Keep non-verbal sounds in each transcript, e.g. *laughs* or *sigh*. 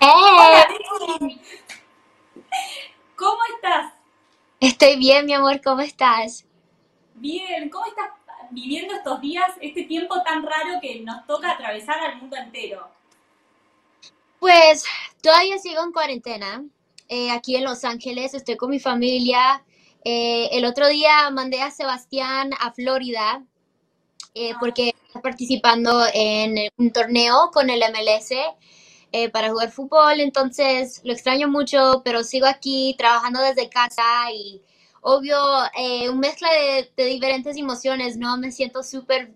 Hola. ¿Cómo estás? Estoy bien, mi amor, ¿cómo estás? Bien, ¿cómo estás viviendo estos días, este tiempo tan raro que nos toca atravesar al mundo entero? Pues todavía sigo en cuarentena. eh, aquí en Los Ángeles, estoy con mi familia. Eh, el otro día mandé a Sebastián a Florida eh, Ah, porque está participando en un torneo con el MLS eh, para jugar fútbol, entonces lo extraño mucho, pero sigo aquí trabajando desde casa y obvio, eh, un mezcla de, de diferentes emociones, ¿no? Me siento súper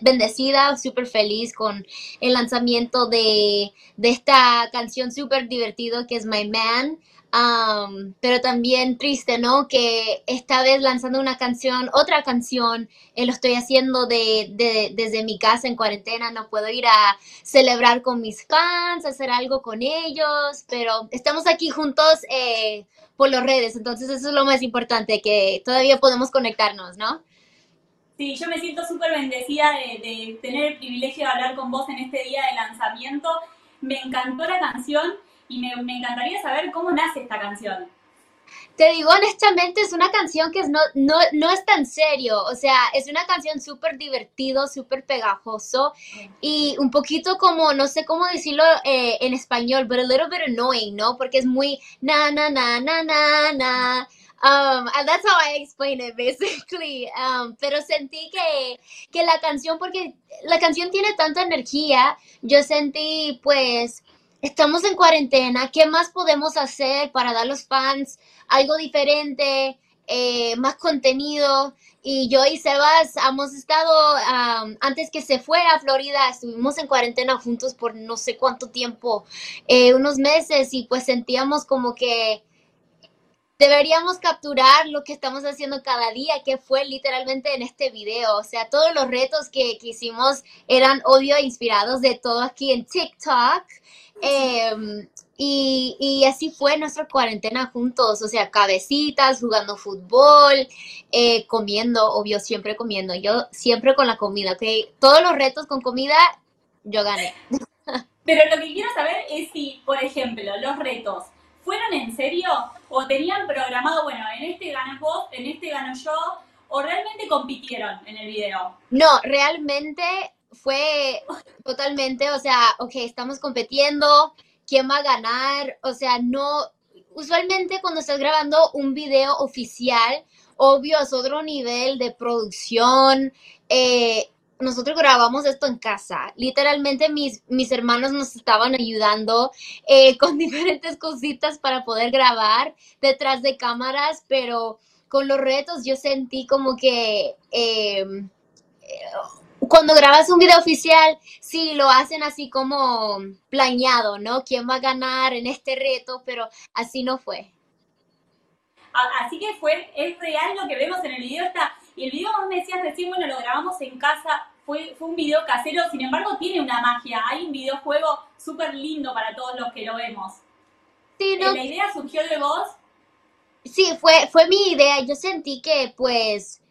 bendecida, súper feliz con el lanzamiento de, de esta canción súper divertido que es My Man. Um, pero también triste, ¿no? Que esta vez lanzando una canción, otra canción, eh, lo estoy haciendo de, de- desde mi casa en cuarentena, no puedo ir a celebrar con mis fans, hacer algo con ellos, pero estamos aquí juntos eh, por las redes, entonces eso es lo más importante, que todavía podemos conectarnos, ¿no? Sí, yo me siento súper bendecida de, tener el privilegio de hablar con vos en este día de lanzamiento. Me encantó la canción y me, encantaría saber cómo nace esta canción. Te digo honestamente, es una canción que no, no, no es tan serio, o sea, es una canción súper divertido, súper pegajoso y un poquito como, no sé cómo decirlo eh, en español, but a little bit annoying, ¿no? Porque es muy na, na, na, na, na, na. Um, and that's how I explain it, *laughs* basically. Um, pero sentí que, la canción, porque la canción tiene tanta energía, yo sentí, pues, estamos en cuarentena, ¿qué más podemos hacer para dar a los fans algo diferente, eh, más contenido. Y yo y Sebas hemos estado, am, antes que se fuera a Florida, estuvimos en cuarentena juntos por no sé cuánto tiempo, eh, unos meses, y pues sentíamos como que deberíamos capturar lo que estamos haciendo cada día, que fue literalmente en este video. O sea, todos los retos que, que hicimos eran obvio inspirados de todo aquí en TikTok. Em, y, y así fue nuestra cuarentena juntos, o sea, cabecitas, jugando fútbol, eh, comiendo, obvio, siempre comiendo. Yo siempre con la comida, ¿ok? Todos los retos con comida, yo gané. Pero lo que quiero saber es si, por ejemplo, los retos fueron en serio o tenían programado, bueno, en este ganas vos, en este gano yo, o realmente compitieron en el video. No, realmente fue totalmente, o sea, ok, estamos compitiendo, ¿quién va a ganar? O sea, no, usualmente cuando estás grabando un video oficial, obvio es otro nivel de producción. eh, nosotros grabamos esto en casa. Literalmente mis, mis hermanos nos estaban ayudando eh, *laughs* con diferentes cositas para poder grabar detrás de cámaras, pero con los retos yo sentí como que... em, cuando grabas un video oficial, sí lo hacen así como planeado, ¿no? ¿Quién va a ganar en este reto? Pero así no fue. Así que fue, es real lo que vemos en el video. Está, y el video, vos me decías recién, bueno, lo grabamos en casa, fue, fue un video casero, sin embargo tiene una magia. Hay un videojuego súper lindo para todos los que lo vemos. Sí, Eh, no, ¿La idea surgió de vos? sí, fue, fue mi idea. Yo sentí que, pues,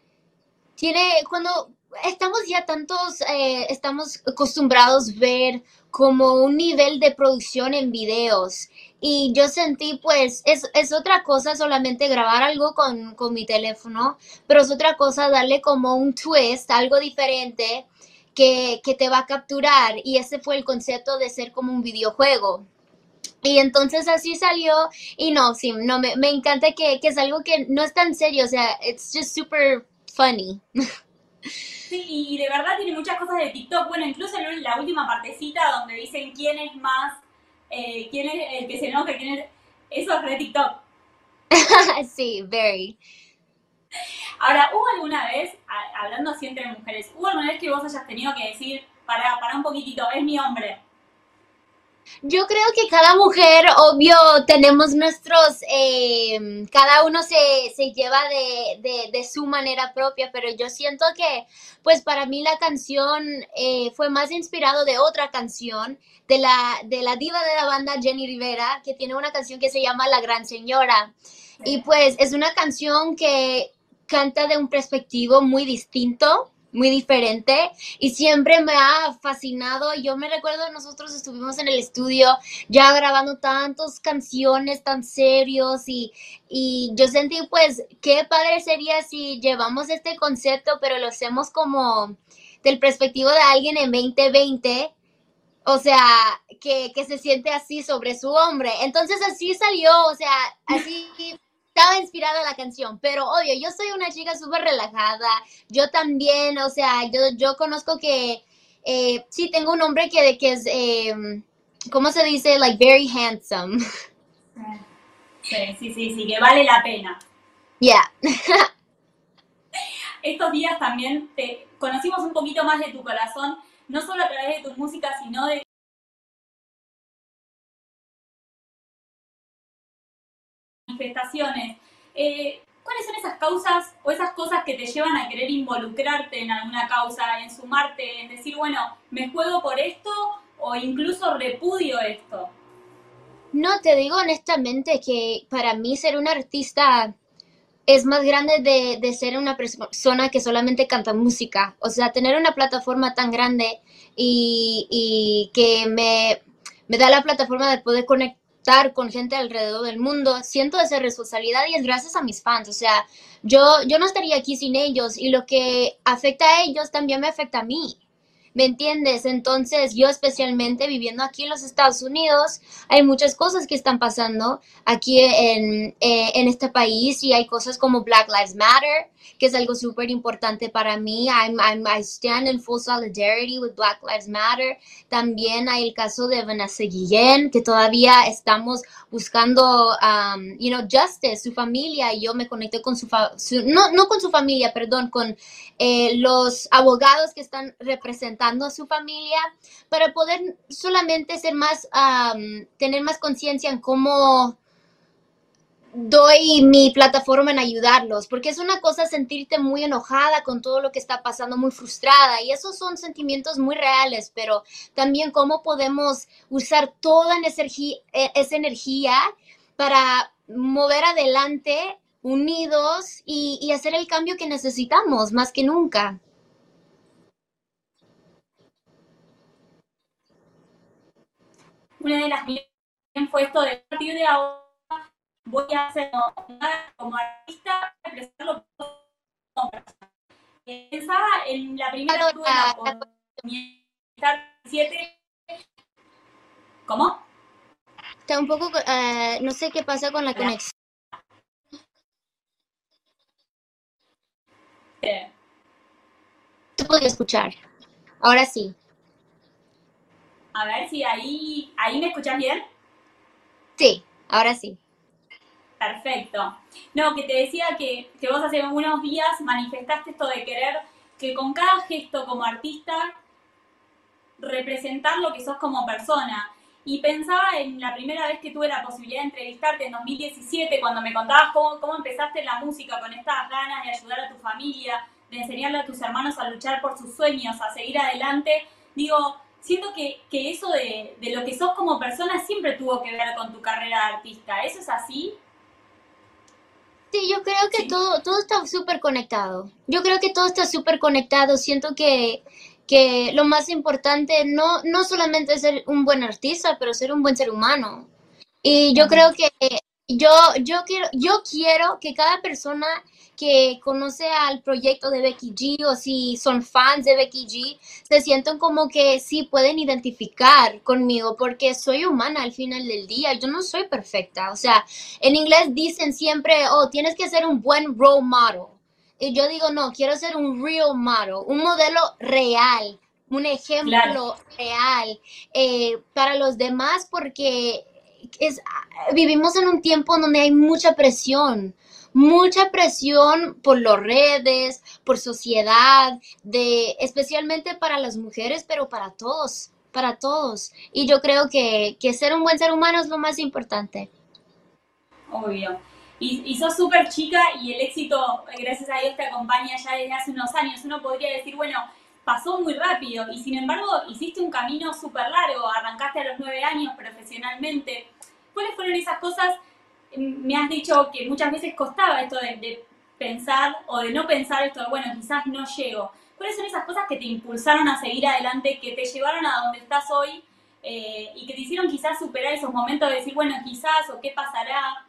tiene, cuando estamos ya tantos, eh, estamos acostumbrados ver como un nivel de producción en videos. Y yo sentí, pues, es, es otra cosa solamente grabar algo con, con mi teléfono, pero es otra cosa darle como un twist, algo diferente que, que te va a capturar. Y ese fue el concepto de ser como un videojuego. Y entonces así salió, y no, sí, no, me, me encanta que, que es algo que no es tan serio, o sea, it's just super funny. *laughs* Sí, y de verdad tiene muchas cosas de TikTok. Bueno, incluso en la última partecita donde dicen quién es más, eh, quién es el que se enoja, quién es... Eso es re TikTok. *laughs* Sí, very. Ahora, ¿hubo alguna vez, hablando así entre mujeres, ¿hubo alguna vez que vos hayas tenido que decir, para, para un poquitito, es mi hombre? Yo creo que cada mujer, obvio, tenemos nuestros, eh, cada uno se, se lleva de, de, de su manera propia, pero yo siento que, pues para mí la canción eh, fue más inspirado de otra canción, de la, de la diva de la banda Jenny Rivera, que tiene una canción que se llama La Gran Señora. Y pues es una canción que canta de un perspectivo muy distinto muy diferente y siempre me ha fascinado. Yo me recuerdo, nosotros estuvimos en el estudio ya grabando tantas canciones tan serios y, y yo sentí pues qué padre sería si llevamos este concepto, pero lo hacemos como del perspectivo de alguien en 2020. O sea, que, que se siente así sobre su hombre. Entonces así salió, o sea, así estaba inspirada la canción, pero obvio, yo soy una chica súper relajada, yo también, o sea, yo, yo conozco que eh, sí tengo un hombre que, que es, eh, ¿cómo se dice? Like, very handsome. Sí, sí, sí, sí, que vale la pena. Yeah. *laughs* Estos días también te conocimos un poquito más de tu corazón, no solo a través de tu música, sino de manifestaciones. Eh, ¿Cuáles son esas causas o esas cosas que te llevan a querer involucrarte en alguna causa, en sumarte, en decir, bueno, me juego por esto o incluso repudio esto? No, te digo honestamente que para mí ser un artista es más grande de, ser una persona que solamente canta música. O sea, tener una plataforma tan grande y, que me, da la plataforma de poder conectar con gente alrededor del mundo, siento esa responsabilidad y es gracias a mis fans. O sea, yo, yo no estaría aquí sin ellos y lo que afecta a ellos también me afecta a mí. ¿Me entiendes? Entonces, yo especialmente viviendo aquí en los Estados Unidos, hay muchas cosas que están pasando aquí en, eh, en este país y hay cosas como Black Lives Matter, que es algo súper importante para mí. I'm, I'm, I stand in full solidarity with Black Lives Matter. También hay el caso de Vanessa Guillén, que todavía estamos buscando, um, you know, justice, su familia. Yo me conecté con su, su no, no con su familia, perdón, con eh, los abogados que están representando a su familia para poder solamente ser más, um, tener más conciencia en cómo doy mi plataforma en ayudarlos, porque es una cosa sentirte muy enojada con todo lo que está pasando, muy frustrada, y esos son sentimientos muy reales, pero también cómo podemos usar toda e, esa energía para mover adelante unidos y, hacer el cambio que necesitamos más que nunca. Una de las fue esto de partir de ahora voy a hacer como artista, expresarlo como persona. Pensaba en la primera tuve por siete. ¿Cómo? Está un poco, uh, no sé qué pasa con la conexión. Te podía escuchar. Ahora sí. A ver si ahí, ahí me escuchas bien. Sí, ahora sí. Perfecto. No, que te decía que, que vos hace unos días manifestaste esto de querer que con cada gesto como artista representar lo que sos como persona. Y pensaba en la primera vez que tuve la posibilidad de entrevistarte en 2017, cuando me contabas cómo, cómo empezaste la música con estas ganas de ayudar a tu familia, de enseñarle a tus hermanos a luchar por sus sueños, a seguir adelante. Digo, siento que, que eso de, de, lo que sos como persona siempre tuvo que ver con tu carrera de artista. ¿Eso es así? Sí, yo creo que todo, todo está súper conectado. Yo creo que todo está súper conectado. Siento que, que lo más importante no, no solamente es ser un buen artista, pero ser un buen ser humano. Y yo creo que yo, yo, quiero, yo quiero que cada persona que conoce al proyecto de Becky G o si son fans de Becky G, se sientan como que sí pueden identificar conmigo porque soy humana al final del día, yo no soy perfecta. O sea, en inglés dicen siempre, oh, tienes que ser un buen role model. Y yo digo, no, quiero ser un real model, un modelo real, un ejemplo real eh, para los demás porque es, vivimos en un tiempo donde hay mucha presión mucha presión por las redes, por sociedad, de, especialmente para las mujeres, pero para todos, para todos. Y yo creo que, que ser un buen ser humano es lo más importante. Obvio. Y, y sos súper chica y el éxito, gracias a Dios, te acompaña ya desde hace unos años. Uno podría decir, bueno, pasó muy rápido y sin embargo hiciste un camino súper largo, arrancaste a los nueve años profesionalmente. ¿Cuáles fueron esas cosas me has dicho que muchas veces costaba esto de, pensar o de no pensar esto de, bueno, quizás no llego. ¿cuáles son esas cosas que te impulsaron a seguir adelante, que te llevaron a donde estás hoy eh, y que te hicieron quizás superar esos momentos de decir, bueno, quizás o qué pasará?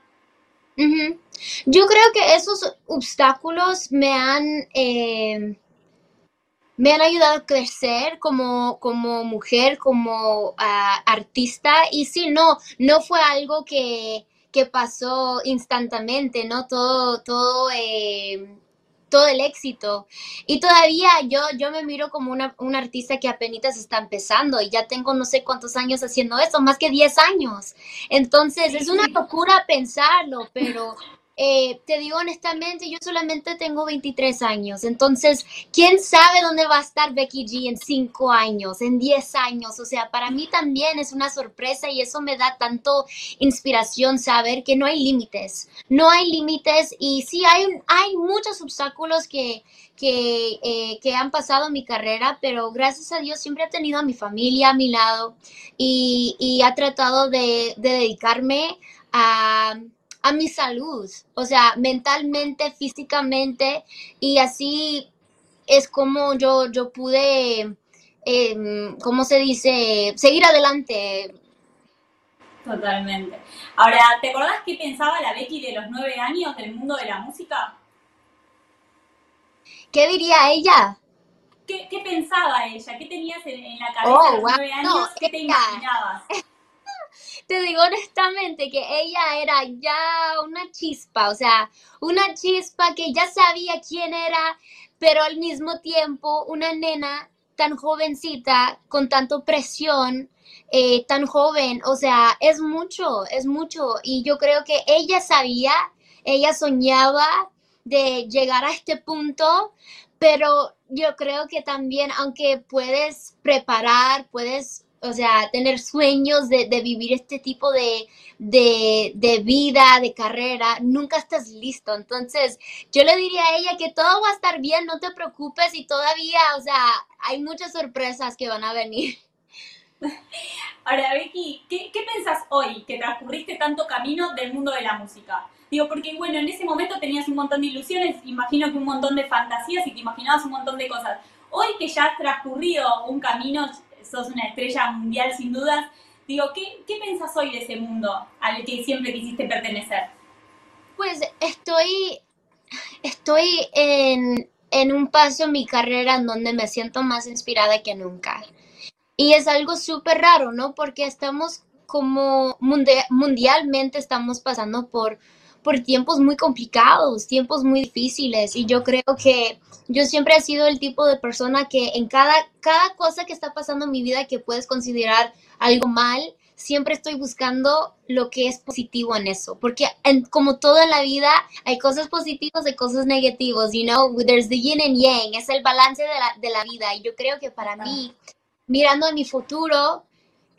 Yo creo que esos obstáculos me han, eh, me han ayudado a crecer como, como mujer, como ah, artista. Y sí, no, no fue algo que, que pasó instantáneamente, ¿no? Todo, todo, eh, todo el éxito. Y todavía yo, yo me miro como una, una, artista que apenas está empezando y ya tengo no sé cuántos años haciendo eso, más que 10 años. Entonces es una locura pensarlo, pero eh, te digo honestamente, yo solamente tengo 23 años, entonces, ¿quién sabe dónde va a estar Becky G en 5 años, en 10 años? O sea, para mí también es una sorpresa y eso me da tanto inspiración saber que no hay límites, no hay límites y sí hay, hay muchos obstáculos que, que, eh, que, han pasado en mi carrera, pero gracias a Dios siempre he tenido a mi familia a mi lado y, y ha tratado de, de dedicarme a a mi salud, o sea, mentalmente, físicamente, y así es como yo, yo pude, eh, ¿cómo se dice?, seguir adelante. Totalmente. Ahora, ¿te acordás qué pensaba la Becky de los nueve años del mundo de la música? ¿Qué diría ella? ¿Qué, pensaba ella? ¿Qué tenías en, la cabeza oh, de los nueve años? ¿Qué te imaginabas? *laughs* te digo honestamente que ella era ya una chispa, o sea, una chispa que ya sabía quién era, pero al mismo tiempo una nena tan jovencita, con tanto presión, eh, tan joven, o sea, es mucho, es mucho. Y yo creo que ella sabía, ella soñaba de llegar a este punto, pero yo creo que también, aunque puedes preparar, puedes o sea, tener sueños de, vivir este tipo de, vida, de carrera, nunca estás listo. Entonces, yo le diría a ella que todo va a estar bien, no te preocupes y todavía, o sea, hay muchas sorpresas que van a venir. *laughs* Ahora, Becky, ¿qué, qué hoy que transcurriste tanto camino del mundo de la música? Digo, porque bueno, en ese momento tenías un montón de ilusiones, imagino que un montón de fantasías y te imaginabas un montón de cosas. Hoy que ya has transcurrido un camino sos una estrella mundial sin dudas. Digo, ¿qué, qué pensás hoy de ese mundo al que siempre quisiste pertenecer? Pues estoy, estoy en, en un paso en mi carrera en donde me siento más inspirada que nunca. Y es algo súper raro, ¿no? Porque estamos como mundialmente estamos pasando por por tiempos muy complicados, tiempos muy difíciles. Y yo creo que yo siempre he sido el tipo de persona que en cada, cada cosa que está pasando en mi vida que puedes considerar algo mal, siempre estoy buscando lo que es positivo en eso, porque como todo en la vida hay cosas positivas y cosas negativas, you know, there's the yin and yang, es el balance de la, de la vida. Y yo creo que para mí, mirando a mi futuro,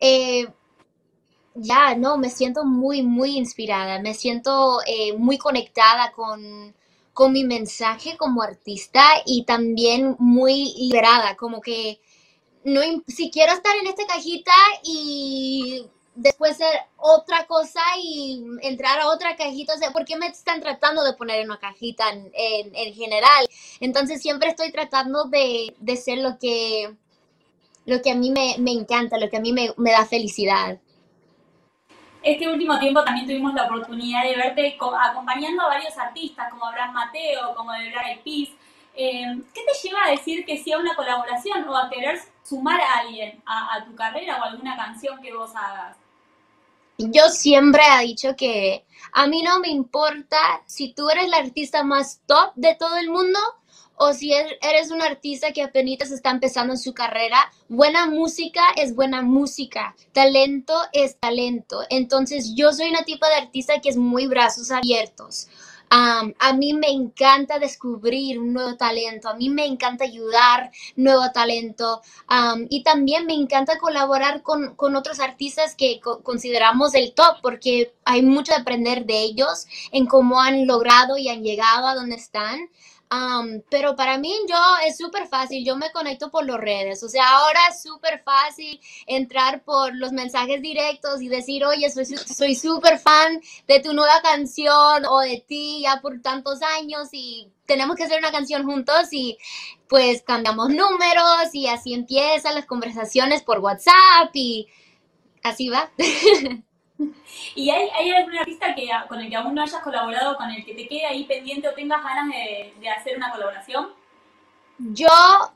eh, ya, no, me siento muy, muy inspirada, me siento eh, muy conectada con, con mi mensaje como artista y también muy liberada, como que no, si quiero estar en esta cajita y después ser otra cosa y entrar a otra cajita, o sea, ¿por qué me están tratando de poner en una cajita en, en, general? Entonces siempre estoy tratando de, de, ser lo que, lo que a mí me, me encanta, lo que a mí me, me da felicidad este último tiempo también tuvimos la oportunidad de verte acompañando a varios artistas, como Abraham Mateo, como de Black. Eh, ¿Qué te lleva a decir que sí a una colaboración o a querer sumar a alguien a, tu carrera o alguna canción que vos hagas? Yo siempre he dicho que a mí no me importa si tú eres la artista más top de todo el mundo o si er, eres un artista que apenas está empezando en su carrera, buena música es buena música, talento es talento. Entonces yo soy una tipo de artista que es muy brazos abiertos. a mí me encanta descubrir un nuevo talento, a mí me encanta ayudar nuevo talento y también me encanta colaborar con, con otros artistas que consideramos el top porque hay mucho de aprender de ellos en cómo han logrado y han llegado a donde están pero para mí yo es súper fácil, yo me conecto por las redes, o sea, ahora es súper fácil entrar por los mensajes directos y decir, oye, soy súper fan de tu nueva canción o de ti ya por tantos años y tenemos que hacer una canción juntos y pues cambiamos números y así empiezan las conversaciones por WhatsApp y así va. *laughs* *laughs* ¿Y hay, hay algún artista que, con el que aún no hayas colaborado, con el que te quede ahí pendiente o tengas ganas de, de hacer una colaboración? Yo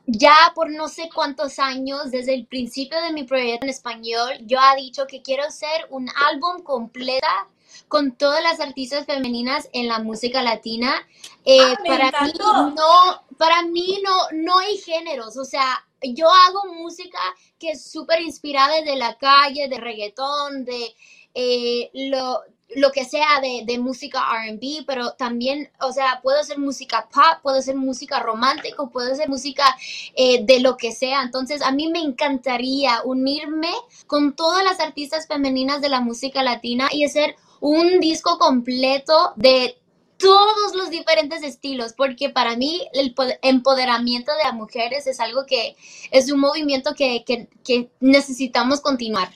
ya por no sé cuántos años, desde el principio de mi proyecto en español, yo he dicho que quiero hacer un álbum completa con todas las artistas femeninas en la música latina. Eh, Ah, para mí no, para mí no, no hay géneros, o sea, yo hago música que es súper inspirada de la calle, de reggaetón, de eh, lo, lo que sea de, de música RB, pero también, o sea, puedo hacer música pop, puedo hacer música romántica, puedo hacer música eh, de lo que sea. Entonces, a mí me encantaría unirme con todas las artistas femeninas de la música latina y hacer un disco completo de todos los diferentes estilos, porque para mí el po- empoderamiento de las mujeres es algo que es un movimiento que, que, que necesitamos continuar.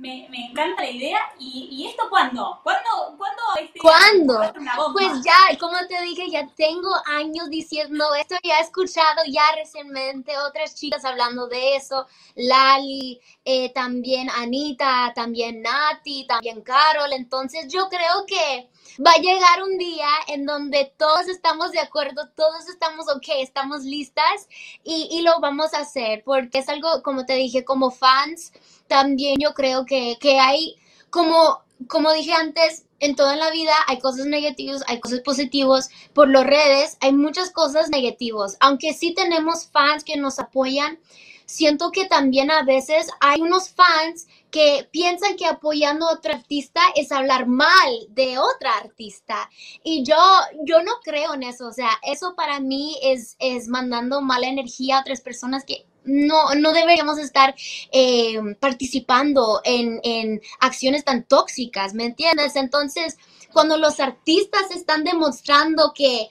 Me, me encanta la idea. ¿Y, y esto cuándo? ¿Cuándo? ¿Cuándo? Este, ¿Cuándo? Pues ya, como te dije, ya tengo años diciendo esto, ya he escuchado ya recientemente otras chicas hablando de eso, Lali, eh, también Anita, también Nati, también Carol, entonces yo creo que va a llegar un día en donde todos estamos de acuerdo, todos estamos ok, estamos listas y, y lo vamos a hacer, porque es algo, como te dije, como fans, también yo creo que, que hay como, como dije antes, en toda la vida hay cosas negativas, hay cosas positivas. Por las redes hay muchas cosas negativas. Aunque sí tenemos fans que nos apoyan, siento que también a veces hay unos fans que piensan que apoyando a otro artista es hablar mal de otra artista. Y yo, yo no creo en eso. O sea, eso para mí es, es mandando mala energía a otras personas que no, no deberíamos estar eh, participando en, en acciones tan tóxicas, ¿me entiendes? Entonces, cuando los artistas están demostrando que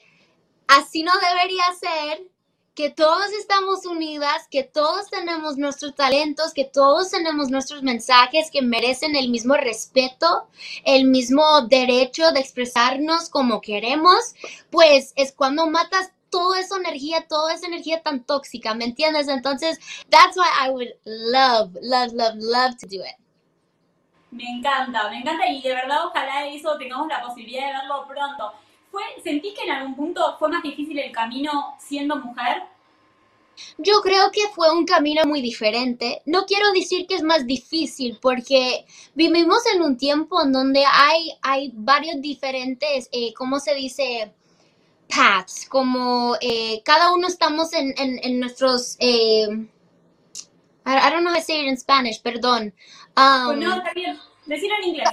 así no debería ser, que todos estamos unidas, que todos tenemos nuestros talentos, que todos tenemos nuestros mensajes que merecen el mismo respeto, el mismo derecho de expresarnos como queremos, pues es cuando matas toda esa energía, toda esa energía tan tóxica, ¿me entiendes? Entonces, that's why I would love, love, love, love to do it. Me encanta, me encanta y de verdad ojalá eso tengamos la posibilidad de verlo pronto. ¿Fue, ¿Sentís que en algún punto fue más difícil el camino siendo mujer? Yo creo que fue un camino muy diferente. No quiero decir que es más difícil porque vivimos en un tiempo en donde hay, hay varios diferentes, eh, ¿cómo se dice? Paths, como eh, cada uno estamos en, en, en nuestros... Eh, I, I don't know how to say it in Spanish, perdón. Pues Um, no, está bien. Decirlo en inglés.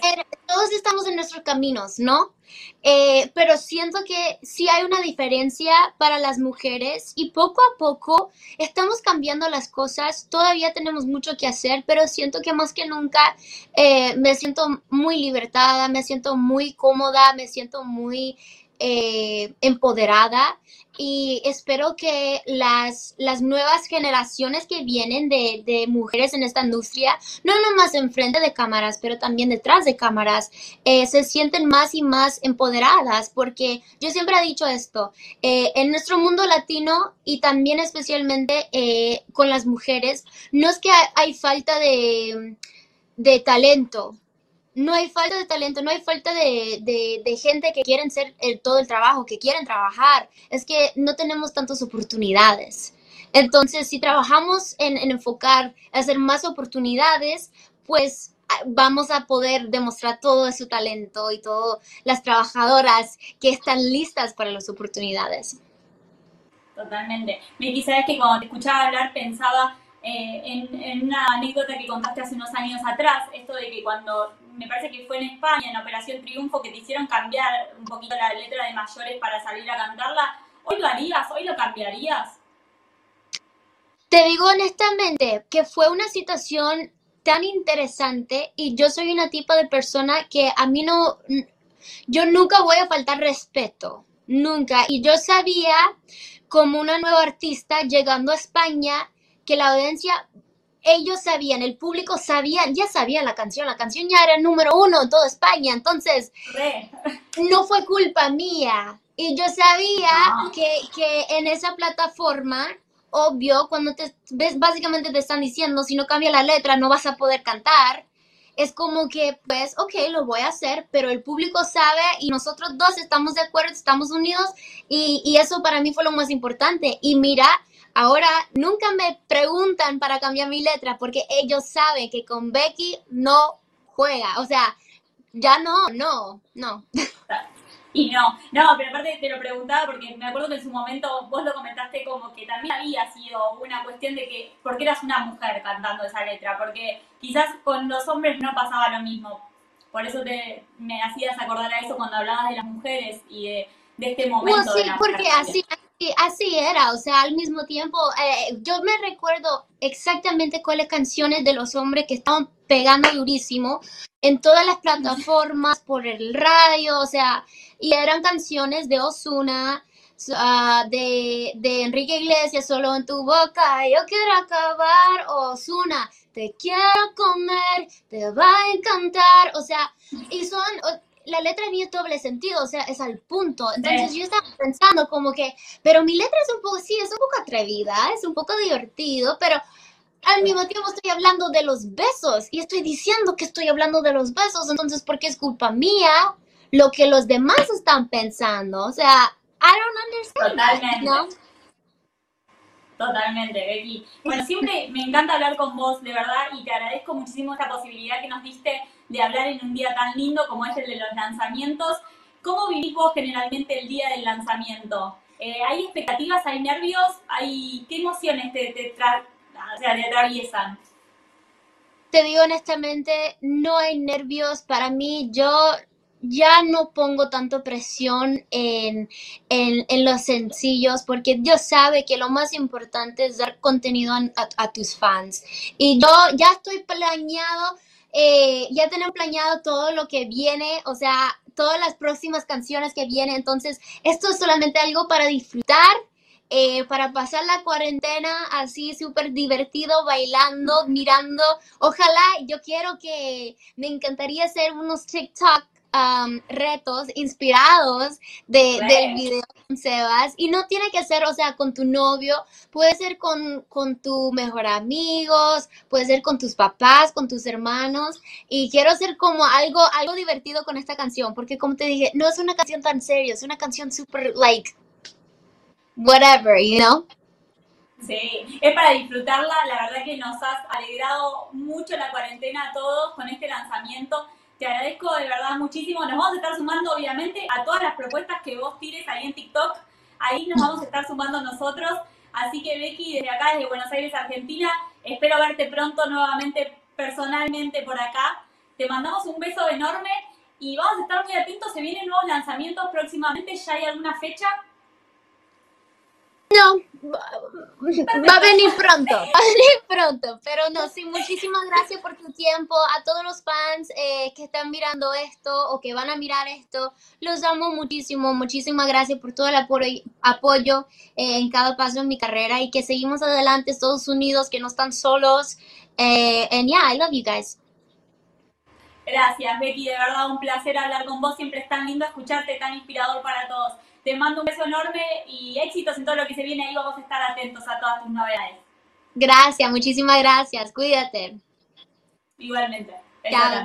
Todos estamos en nuestros caminos, ¿no? Eh, pero siento que sí hay una diferencia para las mujeres y poco a poco estamos cambiando las cosas. Todavía tenemos mucho que hacer, pero siento que más que nunca eh, me siento muy libertada, me siento muy cómoda, me siento muy eh, empoderada y espero que las, las nuevas generaciones que vienen de, de mujeres en esta industria, no nomás enfrente de cámaras, pero también detrás de cámaras, eh, se sienten más y más empoderadas, porque yo siempre he dicho esto, eh, en nuestro mundo latino y también especialmente eh, con las mujeres, no es que hay, hay falta de, de talento, no hay falta de talento, no hay falta de, de, gente que quieren hacer el, todo el trabajo, que quieren trabajar. Es que no tenemos tantas oportunidades. Entonces, si trabajamos en, en enfocar, hacer más oportunidades, pues ah, vamos a poder demostrar todo su talento y todas las trabajadoras que están listas para las oportunidades. Totalmente. Miki, sabes que cuando te escuchaba hablar pensaba eh, en, en una anécdota que contaste hace unos años atrás, esto de que cuando, me parece que fue en España, en Operación Triunfo, que te hicieron cambiar un poquito la letra de mayores para salir a cantarla, ¿hoy lo harías? ¿Hoy lo cambiarías? Te digo honestamente que fue una situación tan interesante y yo soy una tipo de persona que a mí no, yo nunca voy a faltar respeto, nunca. Y yo sabía como una nueva artista llegando a España que la audiencia ellos sabían, el público sabía, ya sabía la canción, la canción ya era número uno en toda España, entonces no fue culpa mía. Y yo sabía ah. que, que en esa plataforma obvio cuando te ves básicamente te están diciendo si no cambia la letra no vas a poder cantar es como que pues ok lo voy a hacer pero el público sabe y nosotros dos estamos de acuerdo estamos unidos y, y eso para mí fue lo más importante y mira ahora nunca me preguntan para cambiar mi letra porque ellos saben que con Becky no juega o sea ya no no no Y no, no, pero aparte te lo preguntaba porque me acuerdo que en su momento vos lo comentaste como que también había sido una cuestión de que, porque eras una mujer cantando esa letra, porque quizás con los hombres no pasaba lo mismo. Por eso te, me hacías acordar a eso cuando hablabas de las mujeres y de, este momento. sí, porque así, así era, o sea, al mismo tiempo, eh, yo me recuerdo exactamente cuáles canciones de los hombres que estaban pegando durísimo en todas las plataformas, por el radio, o sea, y eran canciones de Osuna, ah, de, de, Enrique Iglesias, solo en tu boca, yo quiero acabar, Osuna, te quiero comer, te va a encantar, o sea, y son, la letra ni doble sentido, o sea, es al punto. Entonces yo estaba pensando como que, pero mi letra es un poco, sí, es un poco atrevida, es un poco divertido, pero al mismo tiempo estoy hablando de los besos y estoy diciendo que estoy hablando de los besos, entonces, ¿por qué es culpa mía lo que los demás están pensando? O sea, I don't understand. Totalmente. Totalmente, Becky. Bueno, siempre me encanta hablar con vos, de verdad, y te agradezco muchísimo esta posibilidad que nos diste de hablar en un día tan lindo como es el de los lanzamientos. ¿Cómo vivís vos generalmente el día del lanzamiento? Eh, ¿Hay expectativas, hay nervios? ¿Hay, ¿Qué emociones te, te, o sea, te atraviesan? Te digo honestamente, no hay nervios. Para mí, yo ya no pongo tanto presión en, en, los sencillos porque Dios sabe que lo más importante es dar contenido a, tus fans. Y yo ya estoy planeado, eh, ya tenemos planeado todo lo que viene, o sea, todas las próximas canciones que vienen. Entonces, esto es solamente algo para disfrutar eh, para pasar la cuarentena así súper divertido, bailando, mirando. Ojalá, yo quiero que me encantaría hacer unos TikTok um, retos inspirados de, del video con Sebas. Y no tiene que ser, o sea, con tu novio, puede ser con, con tu mejor amigos, puede ser con tus papás, con tus hermanos. Y quiero hacer como algo, algo divertido con esta canción, porque como te dije, no es una canción tan seria, es una canción súper, like, whatever, you know? Sí, es para disfrutarla. La verdad que nos has alegrado mucho la cuarentena a todos con este lanzamiento. Te agradezco de verdad muchísimo. Nos vamos a estar sumando, obviamente, a todas las propuestas que vos tires ahí en TikTok. Ahí nos vamos a estar sumando nosotros. Así que, Becky, desde acá, desde Buenos Aires, Argentina, espero verte pronto nuevamente personalmente por acá. Te mandamos un beso enorme y vamos a estar muy atentos. Se vienen nuevos lanzamientos próximamente. ¿Ya hay alguna fecha? No, va a venir pronto, va a venir pronto, pero no, sí, muchísimas gracias por tu tiempo, a todos los fans eh, que están mirando esto o que van a mirar esto, los amo muchísimo, muchísimas gracias por todo el apoyo, eh, en cada paso en mi carrera y que seguimos adelante, Estados Unidos, que no están solos, eh, and yeah, I love you guys. Gracias, Becky, de verdad un placer hablar con vos, siempre es tan lindo escucharte, tan inspirador para todos. Te mando un beso enorme y éxitos en todo lo que se viene ahí. Vamos a estar atentos a todas tus novedades. Gracias, muchísimas gracias. Cuídate. Igualmente. Chao.